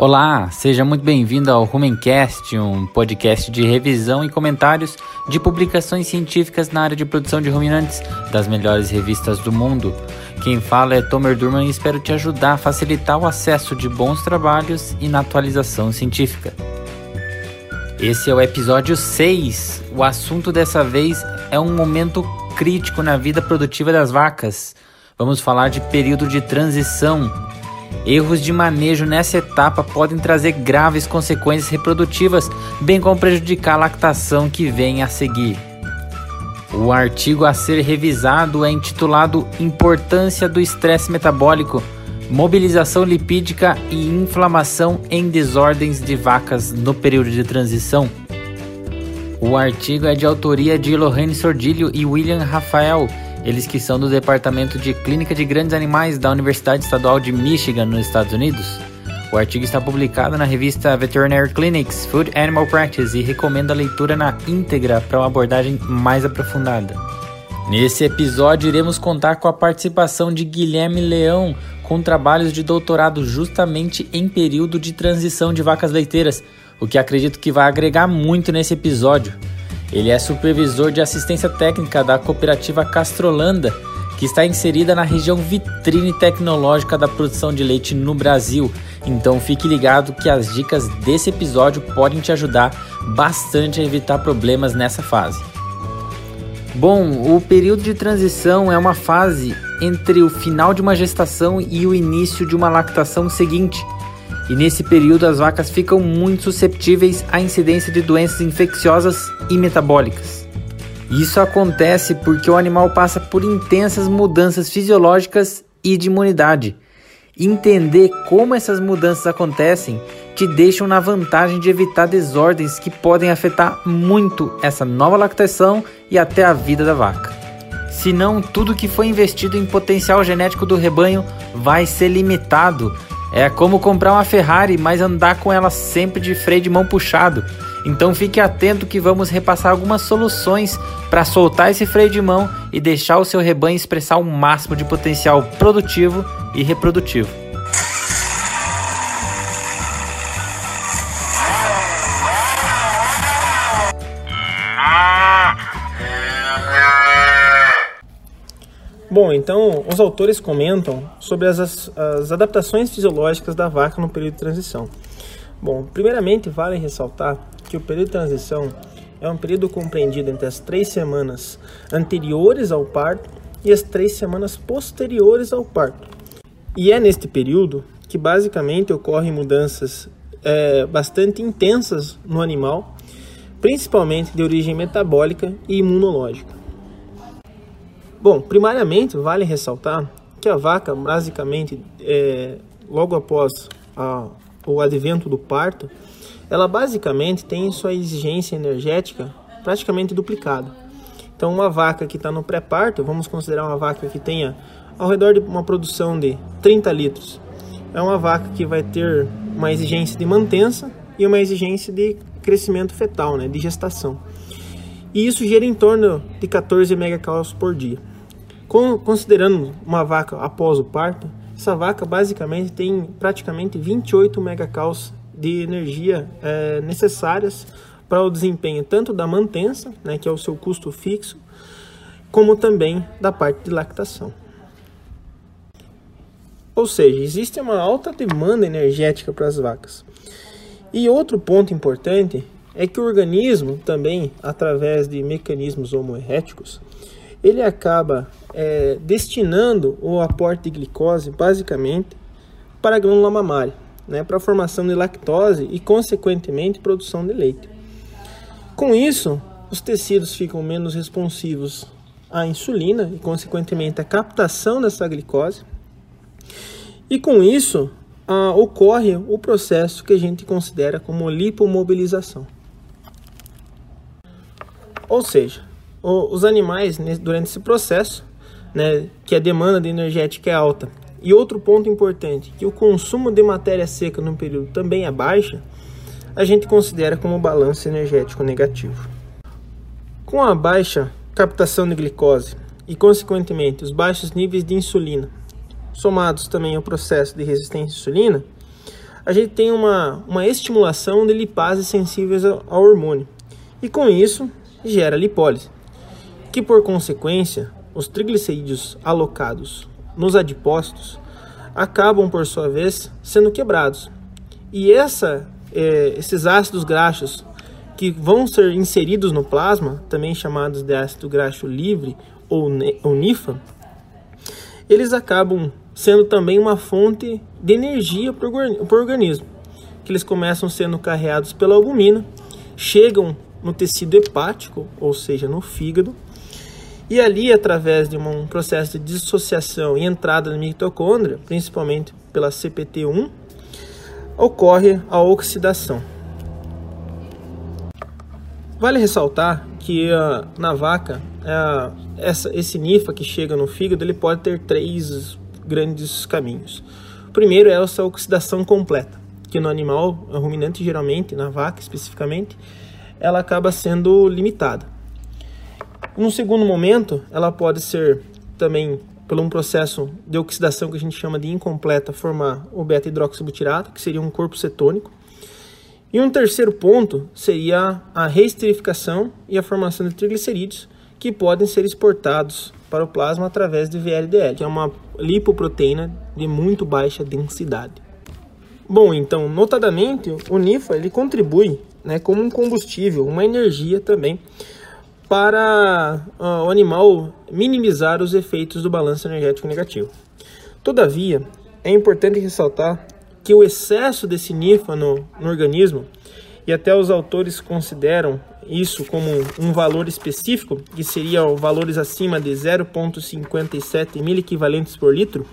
Olá, seja muito bem-vindo ao Rumencast, um podcast de revisão e comentários de publicações científicas na área de produção de ruminantes das melhores revistas do mundo. Quem fala é Tomer Durman e espero te ajudar a facilitar o acesso de bons trabalhos e na atualização científica. Esse é o episódio 6. O assunto dessa vez é um momento crítico na vida produtiva das vacas. Vamos falar de período de transição Erros de manejo nessa etapa podem trazer graves consequências reprodutivas, bem como prejudicar a lactação que vem a seguir. O artigo a ser revisado é intitulado Importância do estresse metabólico, mobilização lipídica e inflamação em desordens de vacas no período de transição. O artigo é de autoria de Lorraine Sordilho e William Rafael eles que são do Departamento de Clínica de Grandes Animais da Universidade Estadual de Michigan, nos Estados Unidos. O artigo está publicado na revista Veterinary Clinics Food Animal Practice e recomendo a leitura na íntegra para uma abordagem mais aprofundada. Nesse episódio, iremos contar com a participação de Guilherme Leão, com trabalhos de doutorado justamente em período de transição de vacas leiteiras, o que acredito que vai agregar muito nesse episódio. Ele é supervisor de assistência técnica da cooperativa Castrolanda, que está inserida na região vitrine tecnológica da produção de leite no Brasil. Então fique ligado que as dicas desse episódio podem te ajudar bastante a evitar problemas nessa fase. Bom, o período de transição é uma fase entre o final de uma gestação e o início de uma lactação seguinte e nesse período as vacas ficam muito susceptíveis à incidência de doenças infecciosas e metabólicas. Isso acontece porque o animal passa por intensas mudanças fisiológicas e de imunidade. Entender como essas mudanças acontecem te deixam na vantagem de evitar desordens que podem afetar muito essa nova lactação e até a vida da vaca. Senão, tudo que foi investido em potencial genético do rebanho vai ser limitado é como comprar uma Ferrari, mas andar com ela sempre de freio de mão puxado. Então fique atento que vamos repassar algumas soluções para soltar esse freio de mão e deixar o seu rebanho expressar o máximo de potencial produtivo e reprodutivo. Bom, então os autores comentam sobre as, as adaptações fisiológicas da vaca no período de transição. Bom, primeiramente vale ressaltar que o período de transição é um período compreendido entre as três semanas anteriores ao parto e as três semanas posteriores ao parto. E é neste período que basicamente ocorrem mudanças é, bastante intensas no animal, principalmente de origem metabólica e imunológica. Bom, primariamente vale ressaltar que a vaca, basicamente, é, logo após a, o advento do parto, ela basicamente tem sua exigência energética praticamente duplicada. Então, uma vaca que está no pré-parto, vamos considerar uma vaca que tenha ao redor de uma produção de 30 litros. É uma vaca que vai ter uma exigência de mantença e uma exigência de crescimento fetal, né, de gestação. E isso gira em torno de 14 megacalories por dia. Considerando uma vaca após o parto, essa vaca basicamente tem praticamente 28 megacals de energia é, necessárias para o desempenho tanto da mantença, né, que é o seu custo fixo, como também da parte de lactação. Ou seja, existe uma alta demanda energética para as vacas. E outro ponto importante é que o organismo também, através de mecanismos homoeréticos, ele acaba é, destinando o aporte de glicose basicamente para a glândula mamária, né, para a formação de lactose e, consequentemente, produção de leite. Com isso, os tecidos ficam menos responsivos à insulina e, consequentemente, à captação dessa glicose. E com isso, ocorre o processo que a gente considera como lipomobilização. Ou seja, os animais, durante esse processo, né, que a demanda de energética é alta, e outro ponto importante, que o consumo de matéria seca no período também é baixa, a gente considera como balanço energético negativo. Com a baixa captação de glicose e, consequentemente, os baixos níveis de insulina, somados também ao processo de resistência à insulina, a gente tem uma, uma estimulação de lipases sensíveis ao, hormônio. E com isso, gera lipólise, que por consequência, os triglicerídeos alocados nos adipócitos acabam, por sua vez, sendo quebrados. E essa, é, esses ácidos graxos que vão ser inseridos no plasma, também chamados de ácido graxo livre ou, ou NIFA, eles acabam sendo também uma fonte de energia para o organismo, que eles começam sendo carreados pela albumina, chegam no tecido hepático, ou seja, no fígado, e ali, através de um processo de dissociação e entrada na mitocôndria, principalmente pela CPT1, ocorre a oxidação. Vale ressaltar que uh, na vaca, uh, essa, esse NIFA que chega no fígado, ele pode ter três grandes caminhos. O primeiro é essa oxidação completa, que no animal ruminante, geralmente, na vaca especificamente, ela acaba sendo limitada. No segundo momento, ela pode ser também por um processo de oxidação que a gente chama de incompleta, formar o beta-hidroxibutirato, que seria um corpo cetônico. E um terceiro ponto seria a reesterificação e a formação de triglicerídeos, que podem ser exportados para o plasma através de VLDL, que é uma lipoproteína de muito baixa densidade. Bom, então, notadamente, o NIFA ele contribui né, como um combustível, uma energia também, para uh, o animal minimizar os efeitos do balanço energético negativo. Todavia, é importante ressaltar que o excesso desse NIFA no, organismo, e até os autores consideram isso como um valor específico, que seria valores acima de 0,57 mil equivalentes por litro,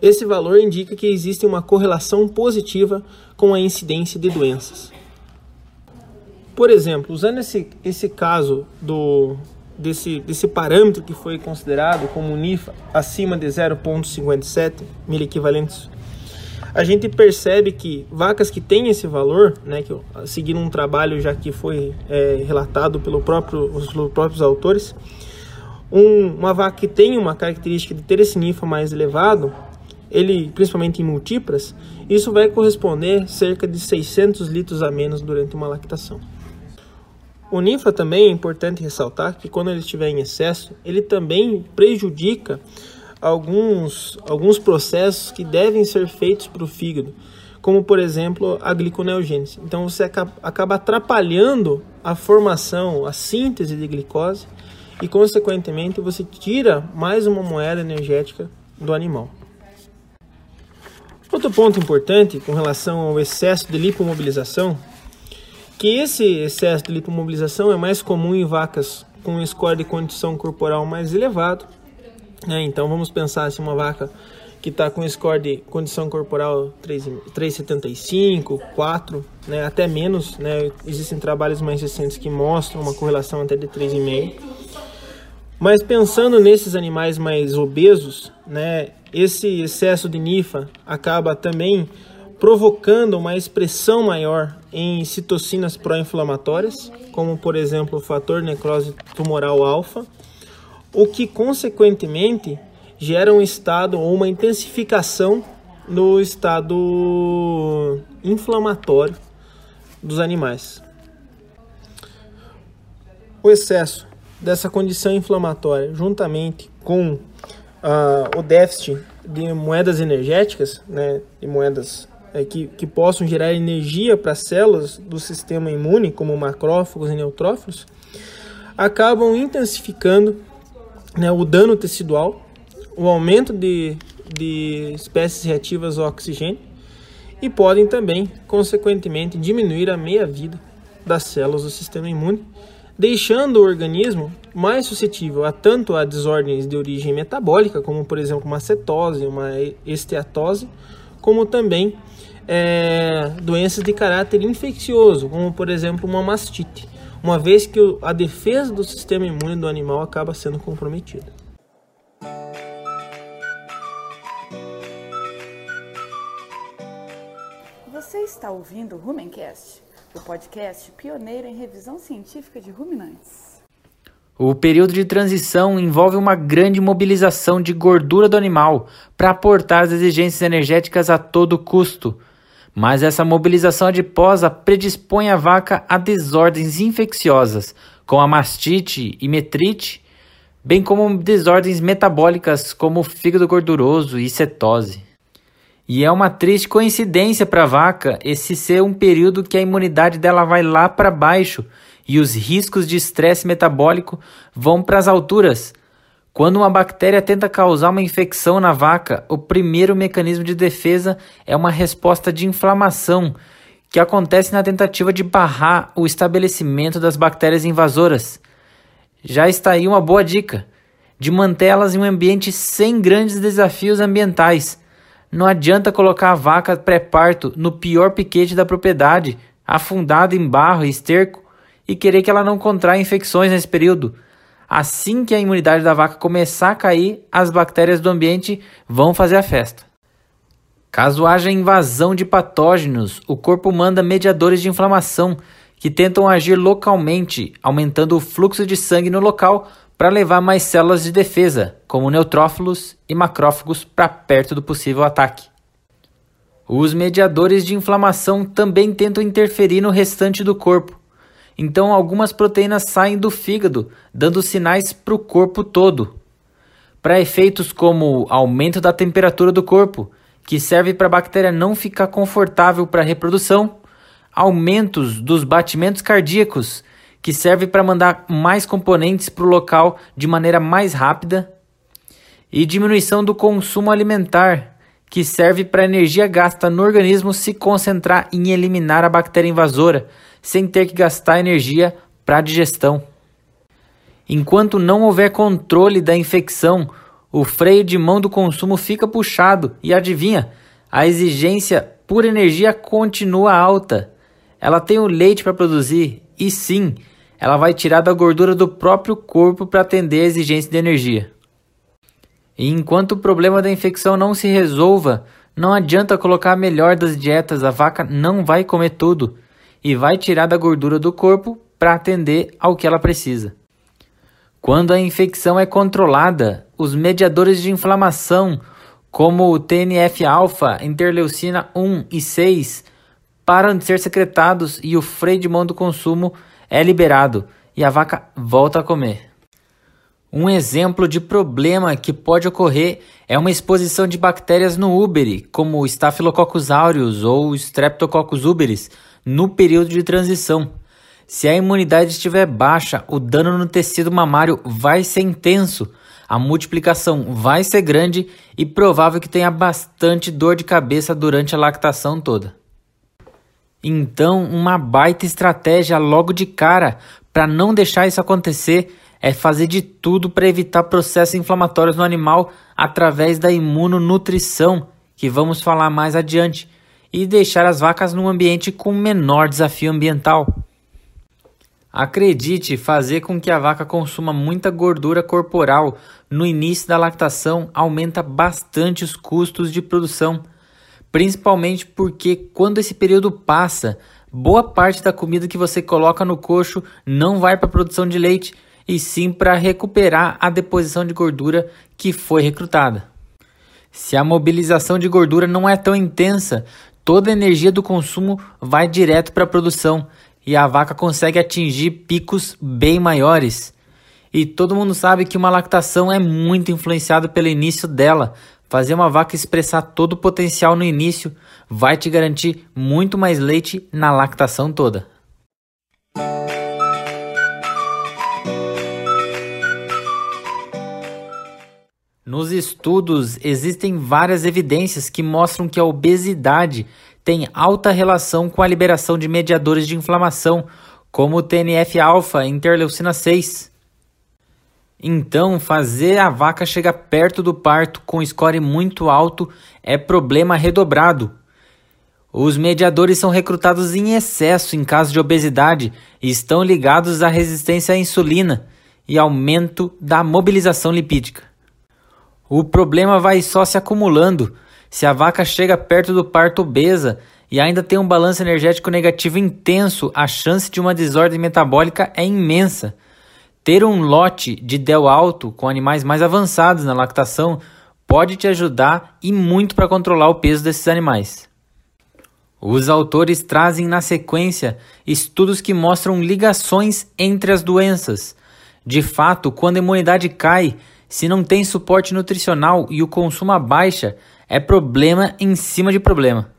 esse valor indica que existe uma correlação positiva com a incidência de doenças. Por exemplo, usando esse, esse caso do, desse, desse parâmetro que foi considerado como NIFA acima de 0,57 mil equivalentes a gente percebe que vacas que têm esse valor, né, que seguindo um trabalho já que foi é, relatado pelo próprio, pelos próprios autores, um, uma vaca que tem uma característica de ter esse NIFA mais elevado, ele principalmente em multipras, isso vai corresponder cerca de 600 litros a menos durante uma lactação. O NIFA também é importante ressaltar que quando ele estiver em excesso, ele também prejudica alguns, alguns processos que devem ser feitos para o fígado, como por exemplo a gliconeogênese. Então você acaba atrapalhando a formação, a síntese de glicose e consequentemente você tira mais uma moeda energética do animal. Outro ponto importante com relação ao excesso de lipomobilização, que esse excesso de lipomobilização é mais comum em vacas com um score de condição corporal mais elevado é, então vamos pensar se uma vaca que está com score de condição corporal 3,75, 4, né, até menos, né, existem trabalhos mais recentes que mostram uma correlação até de 3,5. Mas pensando nesses animais mais obesos, né, esse excesso de NIFA acaba também provocando uma expressão maior em citocinas pró-inflamatórias, como por exemplo o fator necrose tumoral alfa, o que consequentemente gera um estado ou uma intensificação no estado inflamatório dos animais. O excesso dessa condição inflamatória, juntamente com uh, o déficit de moedas energéticas, né, de moedas é, que, que possam gerar energia para células do sistema imune, como macrófagos e neutrófilos, acabam intensificando né, o dano tecidual, o aumento de, de espécies reativas ao oxigênio e podem também, consequentemente, diminuir a meia-vida das células do sistema imune, deixando o organismo mais suscetível a tanto a desordens de origem metabólica, como por exemplo uma cetose, uma esteatose, como também é, doenças de caráter infeccioso, como por exemplo uma mastite uma vez que a defesa do sistema imune do animal acaba sendo comprometida. Você está ouvindo o Rumencast, o podcast pioneiro em revisão científica de ruminantes. O período de transição envolve uma grande mobilização de gordura do animal para aportar as exigências energéticas a todo custo. mas essa mobilização adiposa predispõe a vaca a desordens infecciosas, como a mastite e metrite, bem como desordens metabólicas como fígado gorduroso e cetose. E é uma triste coincidência para a vaca esse ser um período que a imunidade dela vai lá para baixo e os riscos de estresse metabólico vão para as alturas. Quando uma bactéria tenta causar uma infecção na vaca, o primeiro mecanismo de defesa é uma resposta de inflamação, que acontece na tentativa de barrar o estabelecimento das bactérias invasoras. Já está aí uma boa dica de mantê-las em um ambiente sem grandes desafios ambientais não adianta colocar a vaca pré-parto no pior piquete da propriedade, afundada em barro e esterco, e querer que ela não contraia infecções nesse período. Assim que a imunidade da vaca começar a cair, as bactérias do ambiente vão fazer a festa. Caso haja invasão de patógenos, o corpo manda mediadores de inflamação que tentam agir localmente, aumentando o fluxo de sangue no local para levar mais células de defesa, como neutrófilos e macrófagos, para perto do possível ataque. Os mediadores de inflamação também tentam interferir no restante do corpo, então algumas proteínas saem do fígado, dando sinais para o corpo todo. Para efeitos como aumento da temperatura do corpo, que serve para a bactéria não ficar confortável para a reprodução, aumentos dos batimentos cardíacos, que serve para mandar mais componentes para o local de maneira mais rápida, e diminuição do consumo alimentar, que serve para a energia gasta no organismo se concentrar em eliminar a bactéria invasora, sem ter que gastar energia para a digestão. Enquanto não houver controle da infecção, o freio de mão do consumo fica puxado e adivinha, a exigência por energia continua alta. Ela tem o leite para produzir e sim, ela vai tirar da gordura do próprio corpo para atender a exigência de energia. E enquanto o problema da infecção não se resolva, não adianta colocar a melhor das dietas, a vaca não vai comer tudo e vai tirar da gordura do corpo para atender ao que ela precisa. Quando a infecção é controlada, os mediadores de inflamação, como o TNF-alfa, interleucina 1 e 6, param de ser secretados e o freio de mão do consumo é liberado e a vaca volta a comer. Um exemplo de problema que pode ocorrer é uma exposição de bactérias no úbere, como Staphylococcus aureus ou Streptococcus uberis, no período de transição. Se a imunidade estiver baixa, o dano no tecido mamário vai ser intenso, a multiplicação vai ser grande e provável que tenha bastante dor de cabeça durante a lactação toda. Então, uma baita estratégia logo de cara para não deixar isso acontecer é fazer de tudo para evitar processos inflamatórios no animal através da imunonutrição, que vamos falar mais adiante, e deixar as vacas num ambiente com menor desafio ambiental. Acredite, fazer com que a vaca consuma muita gordura corporal no início da lactação aumenta bastante os custos de produção principalmente porque quando esse período passa, boa parte da comida que você coloca no coxo não vai para a produção de leite, e sim para recuperar a deposição de gordura que foi recrutada. Se a mobilização de gordura não é tão intensa, toda a energia do consumo vai direto para a produção e a vaca consegue atingir picos bem maiores. E todo mundo sabe que uma lactação é muito influenciada pelo início dela, Fazer uma vaca expressar todo o potencial no início vai te garantir muito mais leite na lactação toda. Nos estudos, existem várias evidências que mostram que a obesidade tem alta relação com a liberação de mediadores de inflamação, como o TNF-alfa e interleucina 6. Então, fazer a vaca chegar perto do parto com score muito alto é problema redobrado. Os mediadores são recrutados em excesso em caso de obesidade e estão ligados à resistência à insulina e aumento da mobilização lipídica. O problema vai só se acumulando. Se a vaca chega perto do parto obesa e ainda tem um balanço energético negativo intenso, a chance de uma desordem metabólica é imensa. Ter um lote de DEL alto com animais mais avançados na lactação pode te ajudar e muito para controlar o peso desses animais. Os autores trazem na sequência estudos que mostram ligações entre as doenças. De fato, quando a imunidade cai, se não tem suporte nutricional e o consumo abaixa, é problema em cima de problema.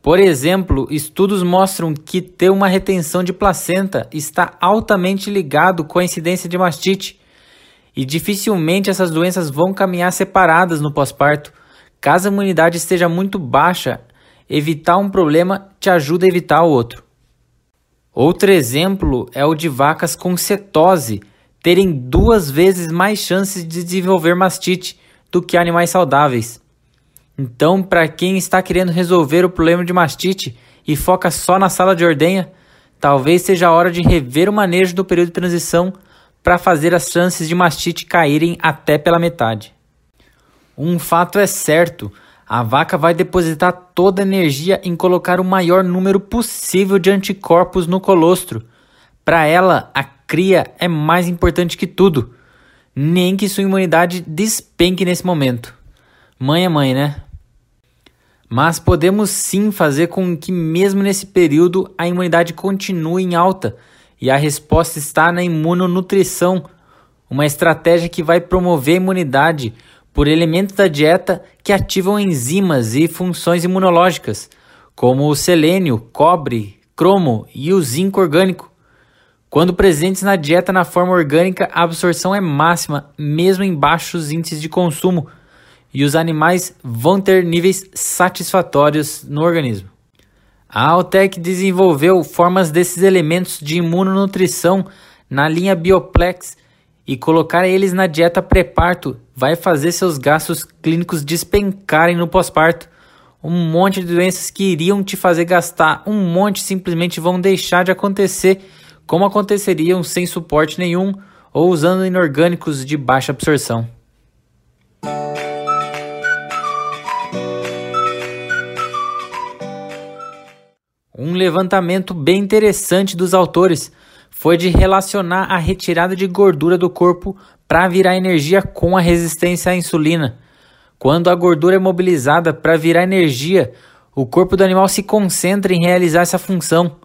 Por exemplo, estudos mostram que ter uma retenção de placenta está altamente ligado com a incidência de mastite, e dificilmente essas doenças vão caminhar separadas no pós-parto. Caso a imunidade esteja muito baixa, evitar um problema te ajuda a evitar o outro. Outro exemplo é o de vacas com cetose terem duas vezes mais chances de desenvolver mastite do que animais saudáveis. Então, para quem está querendo resolver o problema de mastite e foca só na sala de ordenha, talvez seja a hora de rever o manejo do período de transição para fazer as chances de mastite caírem até pela metade. Um fato é certo: a vaca vai depositar toda a energia em colocar o maior número possível de anticorpos no colostro. Para ela, a cria é mais importante que tudo, nem que sua imunidade despenque nesse momento. Mãe é mãe, né? Mas podemos sim fazer com que, mesmo nesse período, a imunidade continue em alta e a resposta está na imunonutrição, uma estratégia que vai promover a imunidade por elementos da dieta que ativam enzimas e funções imunológicas, como o selênio, cobre, cromo e o zinco orgânico. Quando presentes na dieta na forma orgânica, a absorção é máxima, mesmo em baixos índices de consumo e os animais vão ter níveis satisfatórios no organismo. A Altec desenvolveu formas desses elementos de imunonutrição na linha Bioplex e colocar eles na dieta pré-parto vai fazer seus gastos clínicos despencarem no pós-parto. Um monte de doenças que iriam te fazer gastar um monte simplesmente vão deixar de acontecer, como aconteceriam sem suporte nenhum ou usando inorgânicos de baixa absorção. Um levantamento bem interessante dos autores foi de relacionar a retirada de gordura do corpo para virar energia com a resistência à insulina. Quando a gordura é mobilizada para virar energia, o corpo do animal se concentra em realizar essa função,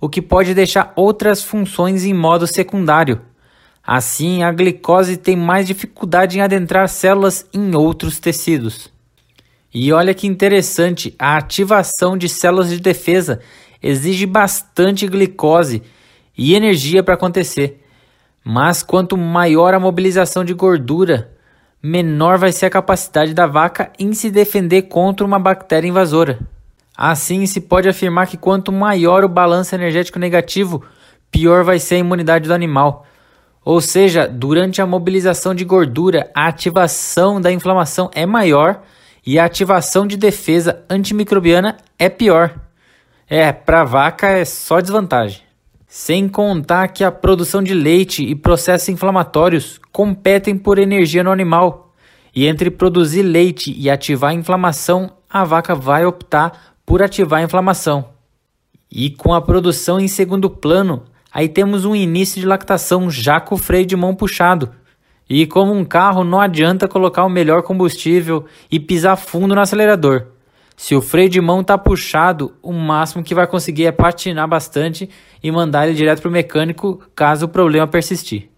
o que pode deixar outras funções em modo secundário. Assim, a glicose tem mais dificuldade em adentrar células em outros tecidos. E olha que interessante, a ativação de células de defesa exige bastante glicose e energia para acontecer. Mas quanto maior a mobilização de gordura, menor vai ser a capacidade da vaca em se defender contra uma bactéria invasora. Assim, se pode afirmar que quanto maior o balanço energético negativo, pior vai ser a imunidade do animal. Ou seja, durante a mobilização de gordura, a ativação da inflamação é maior e a ativação de defesa antimicrobiana é pior. É, para vaca é só desvantagem. Sem contar que a produção de leite e processos inflamatórios competem por energia no animal. E entre produzir leite e ativar a inflamação, a vaca vai optar por ativar a inflamação. E com a produção em segundo plano, aí temos um início de lactação já com o freio de mão puxado, e como um carro, não adianta colocar o melhor combustível e pisar fundo no acelerador. Se o freio de mão está puxado, o máximo que vai conseguir é patinar bastante e mandar ele direto para o mecânico caso o problema persistir.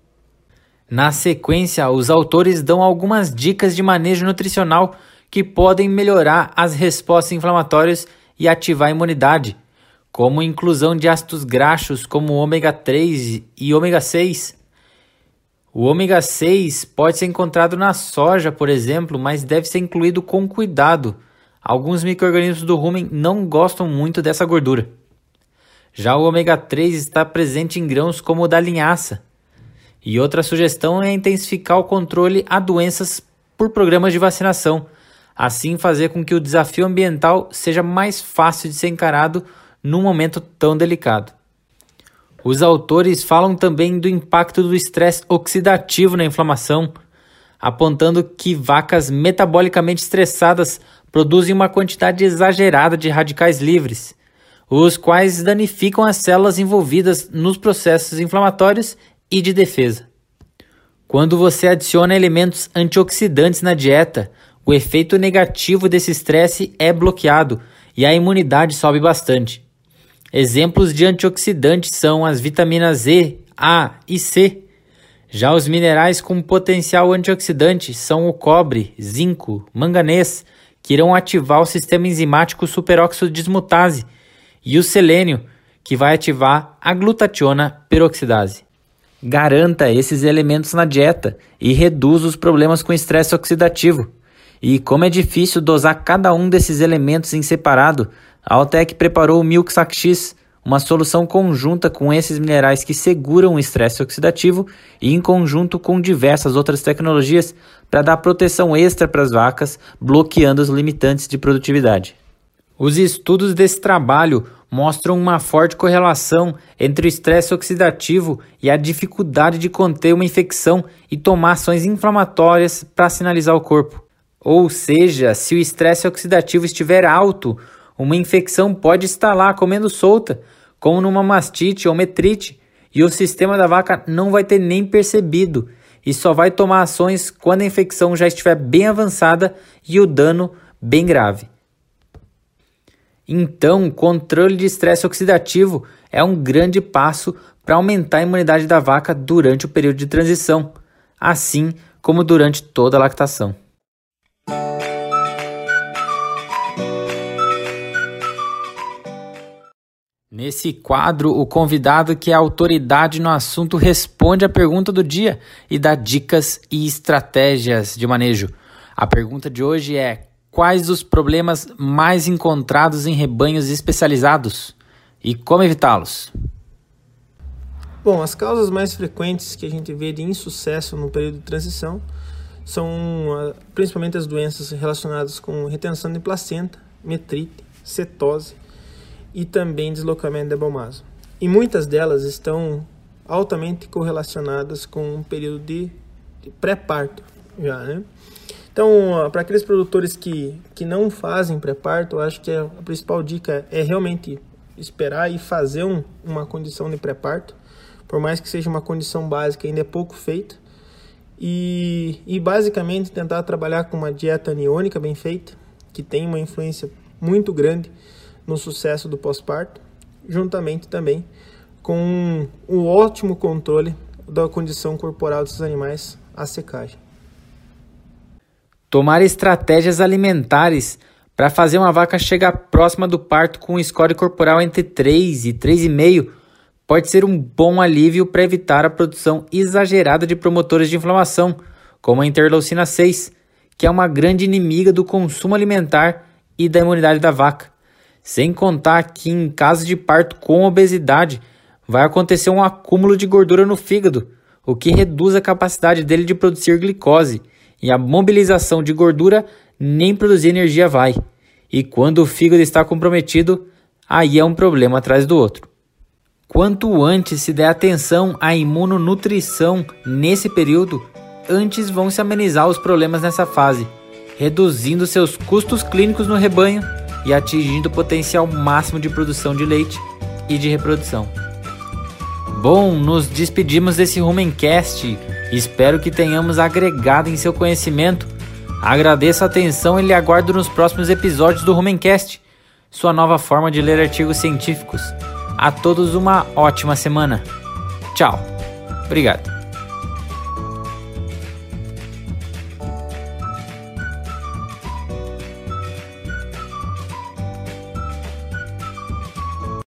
Na sequência, os autores dão algumas dicas de manejo nutricional que podem melhorar as respostas inflamatórias e ativar a imunidade, como inclusão de ácidos graxos como ômega 3 e ômega 6, o ômega 6 pode ser encontrado na soja, por exemplo, mas deve ser incluído com cuidado. Alguns microrganismos do rumen não gostam muito dessa gordura. Já o ômega 3 está presente em grãos como o da linhaça. E outra sugestão é intensificar o controle a doenças por programas de vacinação, assim fazer com que o desafio ambiental seja mais fácil de ser encarado num momento tão delicado. Os autores falam também do impacto do estresse oxidativo na inflamação, apontando que vacas metabolicamente estressadas produzem uma quantidade exagerada de radicais livres, os quais danificam as células envolvidas nos processos inflamatórios e de defesa. Quando você adiciona elementos antioxidantes na dieta, o efeito negativo desse estresse é bloqueado e a imunidade sobe bastante. Exemplos de antioxidantes são as vitaminas E, A e C. Já os minerais com potencial antioxidante são o cobre, zinco, manganês, que irão ativar o sistema enzimático superóxido dismutase, e o selênio, que vai ativar a glutationa peroxidase. Garanta esses elementos na dieta e reduz os problemas com estresse oxidativo. E como é difícil dosar cada um desses elementos em separado, a Altec preparou o Milk Sac X, uma solução conjunta com esses minerais que seguram o estresse oxidativo e em conjunto com diversas outras tecnologias para dar proteção extra para as vacas, bloqueando os limitantes de produtividade. Os estudos desse trabalho mostram uma forte correlação entre o estresse oxidativo e a dificuldade de conter uma infecção e tomar ações inflamatórias para sinalizar o corpo. Ou seja, se o estresse oxidativo estiver alto, uma infecção pode estar lá comendo solta, como numa mastite ou metrite, e o sistema da vaca não vai ter nem percebido e só vai tomar ações quando a infecção já estiver bem avançada e o dano bem grave. Então, controle de estresse oxidativo é um grande passo para aumentar a imunidade da vaca durante o período de transição, assim como durante toda a lactação. Nesse quadro, o convidado que é autoridade no assunto responde a pergunta do dia e dá dicas e estratégias de manejo. A pergunta de hoje é: quais os problemas mais encontrados em rebanhos especializados e como evitá-los? Bom, as causas mais frequentes que a gente vê de insucesso no período de transição são ah, principalmente as doenças relacionadas com retenção de placenta, metrite, cetose e também deslocamento de abomaso. E muitas delas estão altamente correlacionadas com um período de, de pré-parto já, né? Então, para aqueles produtores que, que não fazem pré-parto, eu acho que a principal dica é realmente esperar e fazer um, uma condição de pré-parto, por mais que seja uma condição básica, ainda é pouco feita. E, e basicamente tentar trabalhar com uma dieta aniônica bem feita, que tem uma influência muito grande no sucesso do pós-parto, juntamente também com o ótimo controle da condição corporal desses animais, a secagem. Tomar estratégias alimentares para fazer uma vaca chegar próxima do parto com um score corporal entre 3 e 3,5 pode ser um bom alívio para evitar a produção exagerada de promotores de inflamação, como a interleucina 6, que é uma grande inimiga do consumo alimentar e da imunidade da vaca. Sem contar que em caso de parto com obesidade, vai acontecer um acúmulo de gordura no fígado, o que reduz a capacidade dele de produzir glicose, e a mobilização de gordura nem produzir energia vai. E quando o fígado está comprometido, aí é um problema atrás do outro. Quanto antes se der atenção à imunonutrição nesse período, antes vão se amenizar os problemas nessa fase, reduzindo seus custos clínicos no rebanho e atingindo o potencial máximo de produção de leite e de reprodução. Bom, nos despedimos desse Rumencast. Espero que tenhamos agregado em seu conhecimento. Agradeço a atenção e lhe aguardo nos próximos episódios do Rumencast, sua nova forma de ler artigos científicos. A todos uma ótima semana. Tchau. Obrigado.